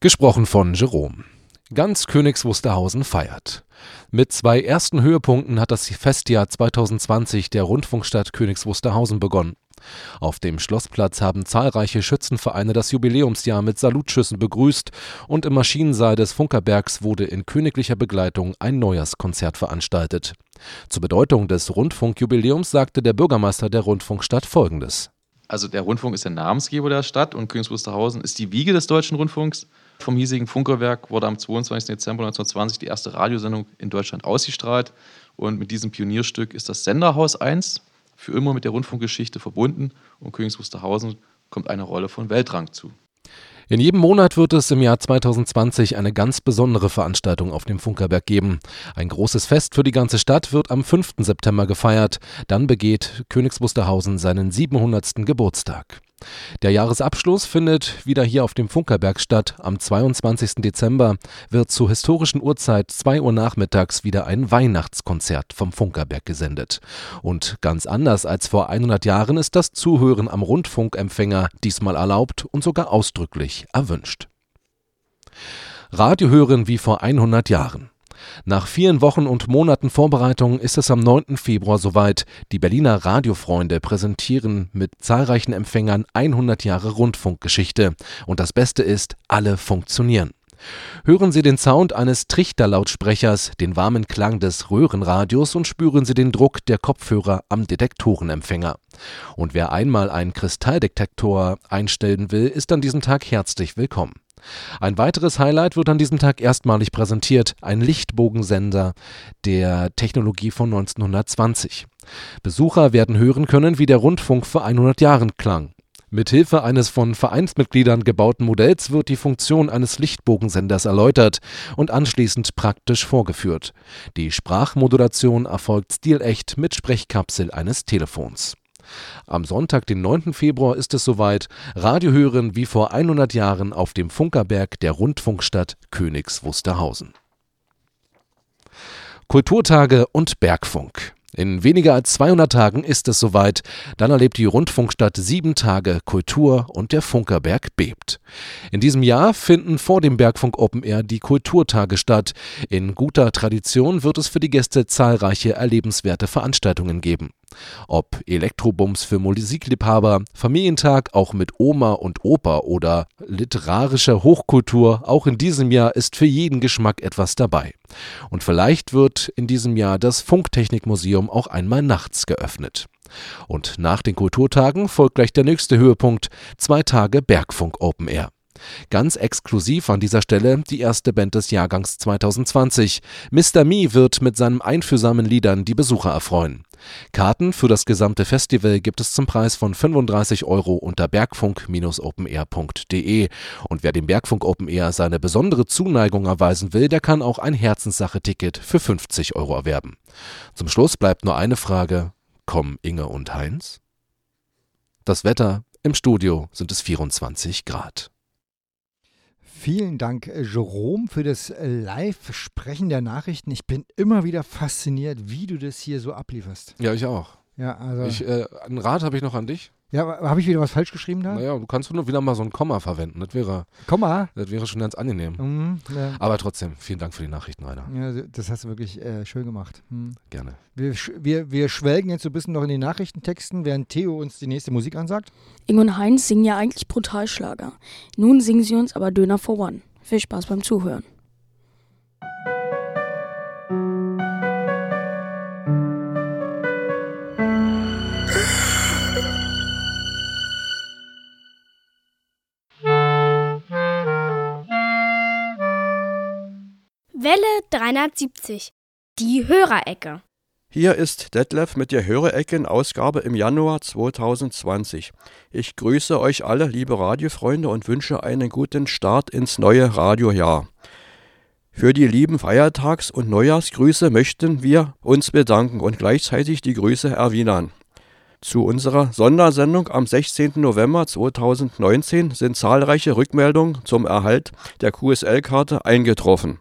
Gesprochen von Jerome. Ganz Königs Wusterhausen feiert. Mit zwei ersten Höhepunkten hat das Festjahr 2020 der Rundfunkstadt Königs Wusterhausen begonnen. Auf dem Schlossplatz haben zahlreiche Schützenvereine das Jubiläumsjahr mit Salutschüssen begrüßt und im Maschinensaal des Funkerbergs wurde in königlicher Begleitung ein Neujahrskonzert veranstaltet. Zur Bedeutung des Rundfunkjubiläums sagte der Bürgermeister der Rundfunkstadt folgendes. Also der Rundfunk ist der Namensgeber der Stadt und Königs Wusterhausen ist die Wiege des deutschen Rundfunks. Vom hiesigen Funkerwerk wurde am 22. Dezember 1920 die erste Radiosendung in Deutschland ausgestrahlt. Und mit diesem Pionierstück ist das Senderhaus 1 für immer mit der Rundfunkgeschichte verbunden und Königs Wusterhausen kommt eine Rolle von Weltrang zu. In jedem Monat wird es im Jahr 2020 eine ganz besondere Veranstaltung auf dem Funkerberg geben. Ein großes Fest für die ganze Stadt wird am 5. September gefeiert. Dann begeht Königs Wusterhausen seinen 700. Geburtstag. Der Jahresabschluss findet wieder hier auf dem Funkerberg statt. Am 22. Dezember wird zur historischen Uhrzeit 2 Uhr nachmittags wieder ein Weihnachtskonzert vom Funkerberg gesendet. Und ganz anders als vor 100 Jahren ist das Zuhören am Rundfunkempfänger diesmal erlaubt und sogar ausdrücklich erwünscht. Radio hören wie vor 100 Jahren. Nach vielen Wochen und Monaten Vorbereitung ist es am 9. Februar soweit. Die Berliner Radiofreunde präsentieren mit zahlreichen Empfängern 100 Jahre Rundfunkgeschichte. Und das Beste ist, alle funktionieren. Hören Sie den Sound eines Trichterlautsprechers, den warmen Klang des Röhrenradios und spüren Sie den Druck der Kopfhörer am Detektorenempfänger. Und wer einmal einen Kristalldetektor einstellen will, ist an diesem Tag herzlich willkommen. Ein weiteres Highlight wird an diesem Tag erstmalig präsentiert, ein Lichtbogensender der Technologie von 1920. Besucher werden hören können, wie der Rundfunk vor 100 Jahren klang. Mithilfe eines von Vereinsmitgliedern gebauten Modells wird die Funktion eines Lichtbogensenders erläutert und anschließend praktisch vorgeführt. Die Sprachmodulation erfolgt stilecht mit Sprechkapsel eines Telefons. Am Sonntag, den 9. Februar, ist es soweit. Radio hören wie vor 100 Jahren auf dem Funkerberg der Rundfunkstadt Königs Wusterhausen. Kulturtage und Bergfunk. In weniger als 200 Tagen ist es soweit. Dann erlebt die Rundfunkstadt sieben Tage Kultur und der Funkerberg bebt. In diesem Jahr finden vor dem Bergfunk Open Air die Kulturtage statt. In guter Tradition wird es für die Gäste zahlreiche erlebenswerte Veranstaltungen geben. Ob Elektrobums für Musikliebhaber, Familientag auch mit Oma und Opa oder literarische Hochkultur, auch in diesem Jahr ist für jeden Geschmack etwas dabei. Und vielleicht wird in diesem Jahr das Funktechnikmuseum auch einmal nachts geöffnet. Und nach den Kulturtagen folgt gleich der nächste Höhepunkt, zwei Tage Bergfunk Open Air. Ganz exklusiv an dieser Stelle die erste Band des Jahrgangs 2020. Mr. Me wird mit seinen einfühlsamen Liedern die Besucher erfreuen. Karten für das gesamte Festival gibt es zum Preis von 35 Euro unter bergfunk-openair.de. Und wer dem Bergfunk Open Air seine besondere Zuneigung erweisen will, der kann auch ein Herzenssache-Ticket für 50 Euro erwerben. Zum Schluss bleibt nur eine Frage. Kommen Inge und Heinz? Das Wetter im Studio sind es 24 Grad. Vielen Dank, äh, Jerome, für das äh, Live-Sprechen der Nachrichten. Ich bin immer wieder fasziniert, wie du das hier so ablieferst. Ja, ich auch. Ja, also. Ich, äh, einen Rat habe ich noch an dich. Ja, habe ich wieder was falsch geschrieben da? Naja, du kannst nur wieder mal so ein Komma verwenden. Das wäre, Komma? das wäre schon ganz angenehm. Mhm, ja. Aber trotzdem, vielen Dank für die Nachrichten, Rainer. Ja, das hast du wirklich äh, schön gemacht. Hm. Gerne. Wir, wir, wir schwelgen jetzt so ein bisschen noch in den Nachrichtentexten, während Theo uns die nächste Musik ansagt. Inge und Heinz singen ja eigentlich Brutalschlager. Nun singen sie uns aber Döner for One. Viel Spaß beim Zuhören. Welle 370. Die Hörerecke. Hier ist Detlef mit der Hörerecken-Ausgabe im Januar 2020. Ich grüße euch alle, liebe Radiofreunde, und wünsche einen guten Start ins neue Radiojahr. Für die lieben Feiertags- und Neujahrsgrüße möchten wir uns bedanken und gleichzeitig die Grüße erwidern. Zu unserer Sondersendung am 16. November 2019 sind zahlreiche Rückmeldungen zum Erhalt der QSL-Karte eingetroffen.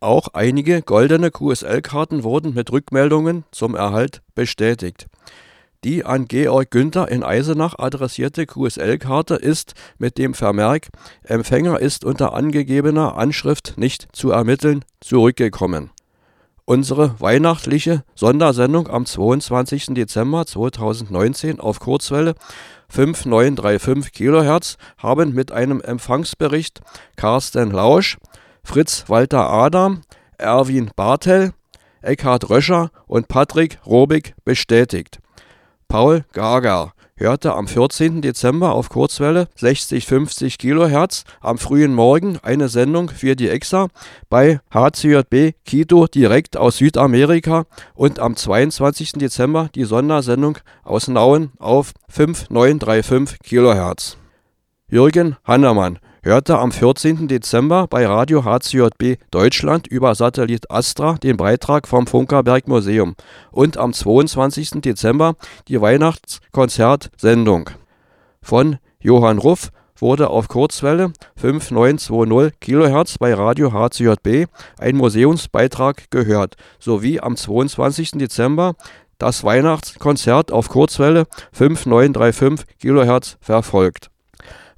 Auch einige goldene QSL-Karten wurden mit Rückmeldungen zum Erhalt bestätigt. Die an Georg Günther in Eisenach adressierte QSL-Karte ist mit dem Vermerk Empfänger ist unter angegebener Anschrift nicht zu ermitteln zurückgekommen. Unsere weihnachtliche Sondersendung am 22. Dezember 2019 auf Kurzwelle 5935 kHz haben mit einem Empfangsbericht Carsten Lausch, Fritz Walter Adam, Erwin Bartel, Eckhard Röscher und Patrick Robig bestätigt. Paul Gager hörte am 14. Dezember auf Kurzwelle 60-50 kHz am frühen Morgen eine Sendung für die EXA bei HCJB Quito direkt aus Südamerika und am 22. Dezember die Sondersendung aus Nauen auf 5935 kHz. Jürgen Hannemann hörte am 14. Dezember bei Radio HCJB Deutschland über Satellit Astra den Beitrag vom Funkerberg Museum und am 22. Dezember die Weihnachtskonzertsendung. Von Johann Ruff wurde auf Kurzwelle 5920 kHz bei Radio HCJB ein Museumsbeitrag gehört, sowie am 22. Dezember das Weihnachtskonzert auf Kurzwelle 5935 kHz verfolgt.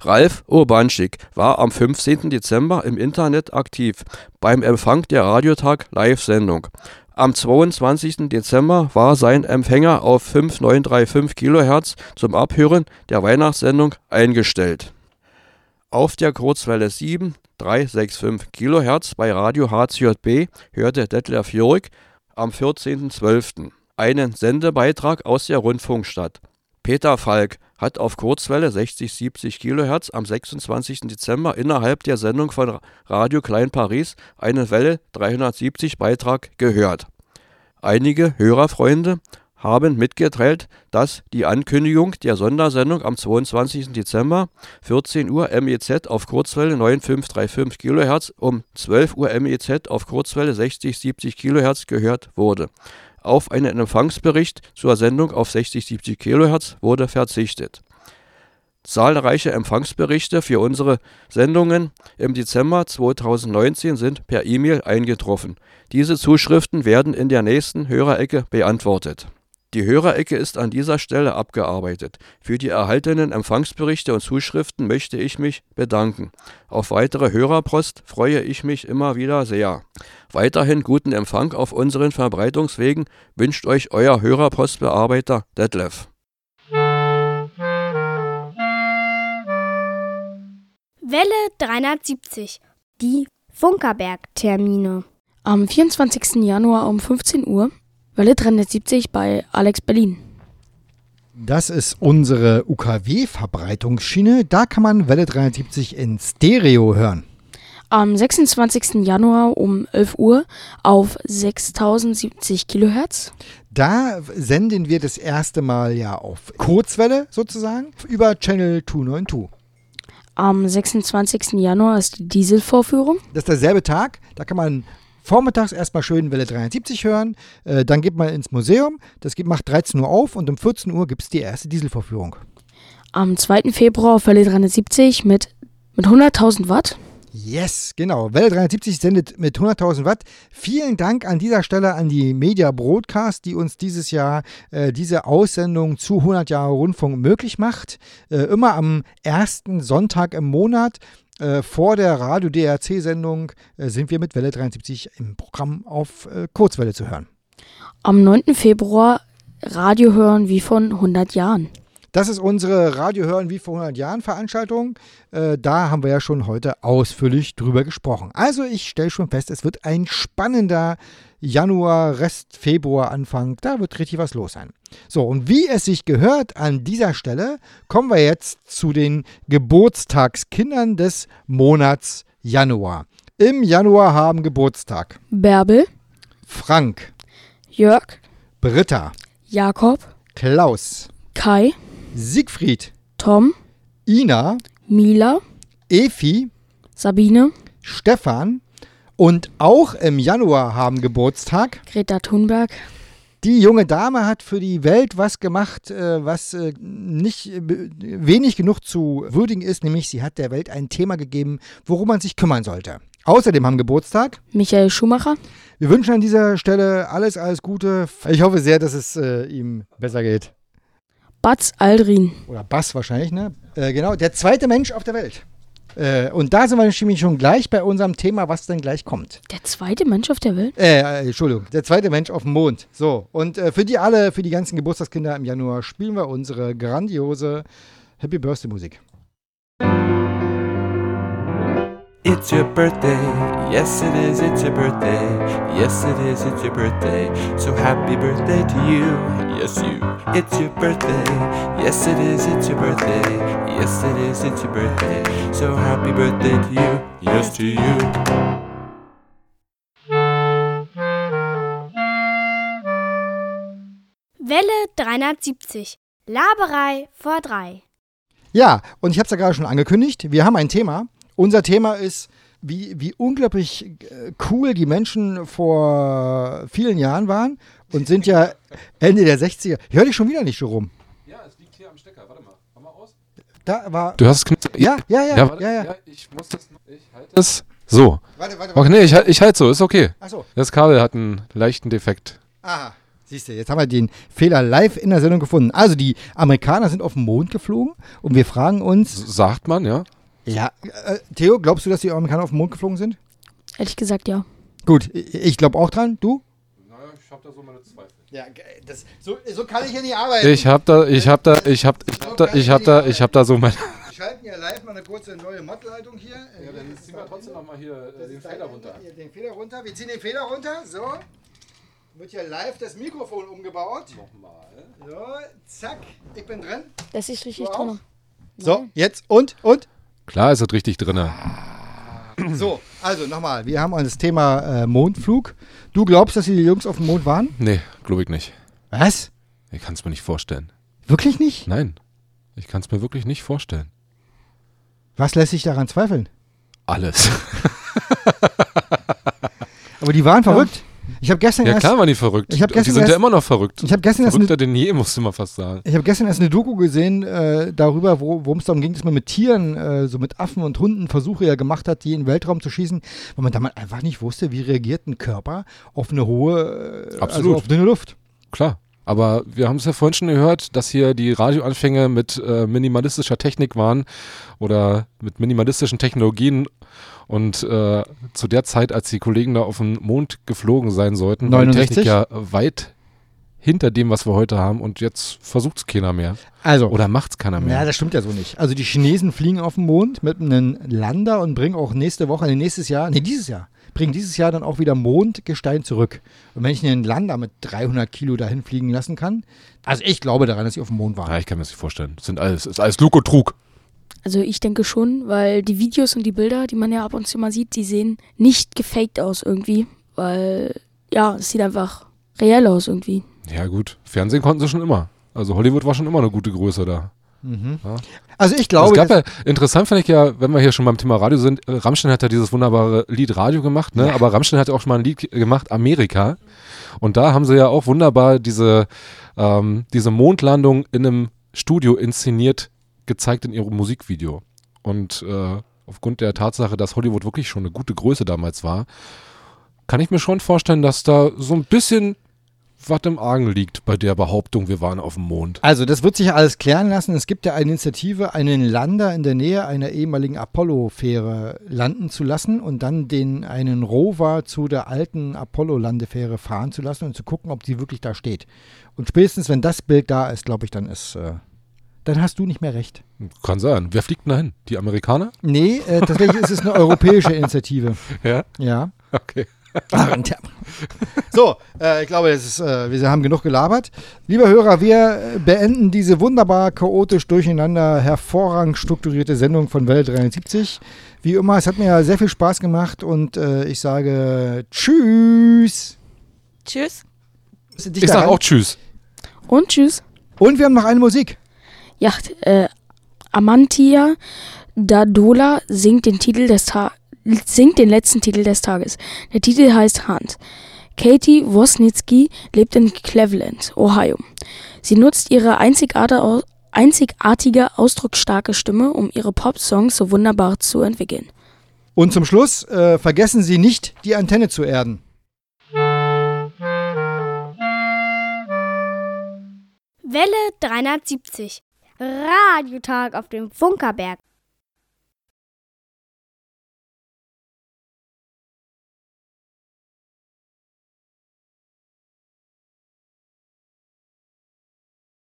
Ralf Urbanschik war am 15. Dezember im Internet aktiv beim Empfang der Radiotag Live-Sendung. Am 22. Dezember war sein Empfänger auf 5935 kHz zum Abhören der Weihnachtssendung eingestellt. Auf der Kurzwelle 7365 kHz bei Radio HCJB hörte Detlef Jörg am 14.12. einen Sendebeitrag aus der Rundfunkstadt. Peter Falk hat auf Kurzwelle 60-70 kHz am 26. Dezember innerhalb der Sendung von Radio Klein Paris einen Welle 370 Beitrag gehört. Einige Hörerfreunde haben mitgeteilt, dass die Ankündigung der Sondersendung am 22. Dezember 14 Uhr MEZ auf Kurzwelle 9535 kHz um 12 Uhr MEZ auf Kurzwelle 60-70 kHz gehört wurde. Auf einen Empfangsbericht zur Sendung auf 60-70 kHz wurde verzichtet. Zahlreiche Empfangsberichte für unsere Sendungen im Dezember 2019 sind per E-Mail eingetroffen. Diese Zuschriften werden in der nächsten Hörerecke beantwortet. Die Hörerecke ist an dieser Stelle abgearbeitet. Für die erhaltenen Empfangsberichte und Zuschriften möchte ich mich bedanken. Auf weitere Hörerpost freue ich mich immer wieder sehr. Weiterhin guten Empfang auf unseren Verbreitungswegen wünscht euch euer Hörerpostbearbeiter Detlef. Welle 370. Die Funkerberg-Termine. Am 24. Januar um 15 Uhr, Welle 370 bei Alex Berlin. Das ist unsere UKW-Verbreitungsschiene. Da kann man Welle 370 in Stereo hören. Am 26. Januar um 11 Uhr auf 6070 Kilohertz. Da senden wir das erste Mal ja auf Kurzwelle sozusagen über Channel 292. Am 26. Januar ist die Dieselvorführung. Das ist derselbe Tag. Da kann man vormittags erstmal schön Welle 370 hören. Äh, dann geht man ins Museum. Das geht, macht 13 Uhr auf und um 14 Uhr gibt es die erste Dieselvorführung. Am 2. Februar auf Welle 370 mit, mit 100.000 Watt. Yes, genau. Welle 370 sendet mit 100.000 Watt. Vielen Dank an dieser Stelle an die Media Broadcast, die uns dieses Jahr äh, diese Aussendung zu 100 Jahre Rundfunk möglich macht. Äh, immer am ersten Sonntag im Monat. Äh, vor der Radio-DRC-Sendung äh, sind wir mit Welle 73 im Programm auf äh, Kurzwelle zu hören. Am 9. Februar Radio hören wie von 100 Jahren. Das ist unsere Radio hören wie vor 100 Jahren Veranstaltung. Äh, da haben wir ja schon heute ausführlich drüber gesprochen. Also ich stelle schon fest, es wird ein spannender Januar, Rest Februar Anfang. Da wird richtig was los sein. So, und wie es sich gehört an dieser Stelle, kommen wir jetzt zu den Geburtstagskindern des Monats Januar. Im Januar haben Geburtstag Bärbel, Frank, Jörg, Britta, Jakob, Klaus, Kai, Siegfried, Tom, Ina, Mila, Efi, Sabine, Stefan und auch im Januar haben Geburtstag Greta Thunberg. Die junge Dame hat für die Welt was gemacht, äh, was äh, nicht äh, wenig genug zu würdigen ist, nämlich sie hat der Welt ein Thema gegeben, worum man sich kümmern sollte. Außerdem haben Geburtstag Michael Schumacher. Wir wünschen an dieser Stelle alles, alles Gute. Ich hoffe sehr, dass es ihm besser geht. Buzz Aldrin. Oder Bass wahrscheinlich, ne? Äh, genau, der zweite Mensch auf der Welt. Äh, und da sind wir nämlich schon gleich bei unserem Thema, was denn gleich kommt. Der zweite Mensch auf der Welt? Äh, äh, Entschuldigung, der zweite Mensch auf dem Mond. So, und äh, für die alle, für die ganzen Geburtstagskinder im Januar spielen wir unsere grandiose Happy Birthday Musik. It's your birthday, yes it is, it's your birthday, yes it is, it's your birthday, so happy birthday to you, yes you. It's your birthday, yes it is, it's your birthday, yes it is, it's your birthday, so happy birthday to you, yes to you. Welle 370. Laberei vor drei. Ja, und ich habe es ja gerade schon angekündigt, wir haben ein Thema. Unser Thema ist, wie, wie unglaublich äh, cool die Menschen vor vielen Jahren waren und sind ja [laughs] Ende der 60er. Ich höre dich schon wieder nicht, Jerome. Ja, es liegt hier am Stecker. Warte mal. Mach mal aus. da war. Du hast es. Ja, ja, ja. Ja, warte, ja, ja. ich muss das noch. Ich halte das. So. Warte, warte, Okay, warte. nee, ich, ich halte so, ist okay. Ach so. Das Kabel hat einen leichten Defekt. Aha. Siehst du, jetzt haben wir den Fehler live in der Sendung gefunden. Also die Amerikaner sind auf den Mond geflogen und wir fragen uns. Sagt man, ja? Ja. Äh, Theo, glaubst du, dass die Amerikaner auf den Mond geflogen sind? Ehrlich gesagt, ja. Gut, ich, glaube auch dran. Du? Naja, ich habe da so meine Zweifel. Ja, das, so, so kann ich ja nicht arbeiten. Ich habe da, ich habe da, ich habe, ich habe da, ich habe da, ich habe da so meine. [laughs] Wir schalten ja live mal eine kurze neue Modleitung hier. Ja, dann ziehen wir trotzdem noch mal hier den Feder runter. Den Feder runter. Wir ziehen den Feder runter. So. Wird ja live das Mikrofon umgebaut. Nochmal. So, zack. Ich bin drin. Das ist richtig drin. So, jetzt und, und. Klar ist es richtig drinne. So, also nochmal. Wir haben das Thema äh, Mondflug. Du glaubst, dass die Jungs auf dem Mond waren? Nee, glaube ich nicht. Was? Ich kann es mir nicht vorstellen. Wirklich nicht? Nein. Ich kann es mir wirklich nicht vorstellen. Was lässt sich daran zweifeln? Alles. [laughs] Aber die waren verrückt. Ich habe gestern Ja erst, klar waren die verrückt. Ich gestern die sind erst, ja immer noch verrückt. Ich habe gestern erst Verrückter eine, denn je, musste man fast sagen. ich habe gestern erst eine Doku gesehen äh, darüber, wo- worum es darum ging, dass man mit Tieren, äh, so mit Affen und Hunden Versuche ja gemacht hat, die in den Weltraum zu schießen, weil man damals einfach nicht wusste, wie reagiert ein Körper auf eine hohe, äh, Absolut. also auf dünne Luft. Klar. Aber wir haben es ja vorhin schon gehört, dass hier die Radioanfänge mit äh, minimalistischer Technik waren oder mit minimalistischen Technologien. Und äh, zu der Zeit, als die Kollegen da auf den Mond geflogen sein sollten, war die 69? Technik ja weit hinter dem, was wir heute haben. Und jetzt versucht es keiner mehr. Also. Oder macht es keiner mehr. Ja, das stimmt ja so nicht. Also die Chinesen fliegen auf den Mond mit einem Lander und bringen auch nächste Woche, nee, nächstes Jahr, nee, dieses Jahr, bringen dieses Jahr dann auch wieder Mondgestein zurück. Und wenn ich einen Lander mit 300 Kilo dahin fliegen lassen kann, also ich glaube daran, dass sie auf dem Mond waren. Ja, ich kann mir das nicht vorstellen. Das sind alles, ist alles Lug und Trug. Also ich denke schon, weil die Videos und die Bilder, die man ja ab und zu mal sieht, die sehen nicht gefaked aus irgendwie. Weil, ja, es sieht einfach reell aus irgendwie. Ja, gut. Fernsehen konnten sie schon immer. Also Hollywood war schon immer eine gute Größe da. Mhm. Ja. Also ich glaube, ja, interessant fand ich ja, wenn wir hier schon beim Thema Radio sind, äh, Rammstein hat ja dieses wunderbare Lied Radio gemacht, ne? Ja. aber Rammstein hat ja auch schon mal ein Lied ge- gemacht, Amerika. Und da haben sie ja auch wunderbar diese, ähm, diese Mondlandung in einem Studio inszeniert, gezeigt in ihrem Musikvideo. Und äh, aufgrund der Tatsache, dass Hollywood wirklich schon eine gute Größe damals war, kann ich mir schon vorstellen, dass da so ein bisschen was im Argen liegt bei der Behauptung, wir waren auf dem Mond. Also, das wird sich alles klären lassen. Es gibt ja eine Initiative, einen Lander in der Nähe einer ehemaligen Apollo-Fähre landen zu lassen und dann den einen Rover zu der alten Apollo-Landefähre fahren zu lassen und zu gucken, ob sie wirklich da steht. Und spätestens, wenn das Bild da ist, glaube ich, dann ist, äh, dann hast du nicht mehr recht. Kann sein. Wer fliegt denn dahin? Die Amerikaner? Nee, äh, tatsächlich ist es eine europäische Initiative. [laughs] Ja? Ja. Okay. So, äh, ich glaube, ist, äh, wir haben genug gelabert. Lieber Hörer, wir äh, beenden diese wunderbar chaotisch durcheinander, hervorragend strukturierte Sendung von Welle 73. Wie immer, es hat mir sehr viel Spaß gemacht und äh, ich sage Tschüss. Tschüss. Ich sage auch Tschüss. Und tschüss. Und wir haben noch eine Musik. Ja, äh, Amantia Dadola singt den Titel des Ta singt den letzten Titel des Tages. Der Titel heißt Hand. Katie Wosnicki lebt in Cleveland, Ohio. Sie nutzt ihre einzigartige, ausdrucksstarke Stimme, um ihre Pop-Songs so wunderbar zu entwickeln. Und zum Schluss, äh, vergessen Sie nicht, die Antenne zu erden. Welle 370. Radiotag auf dem Funkerberg.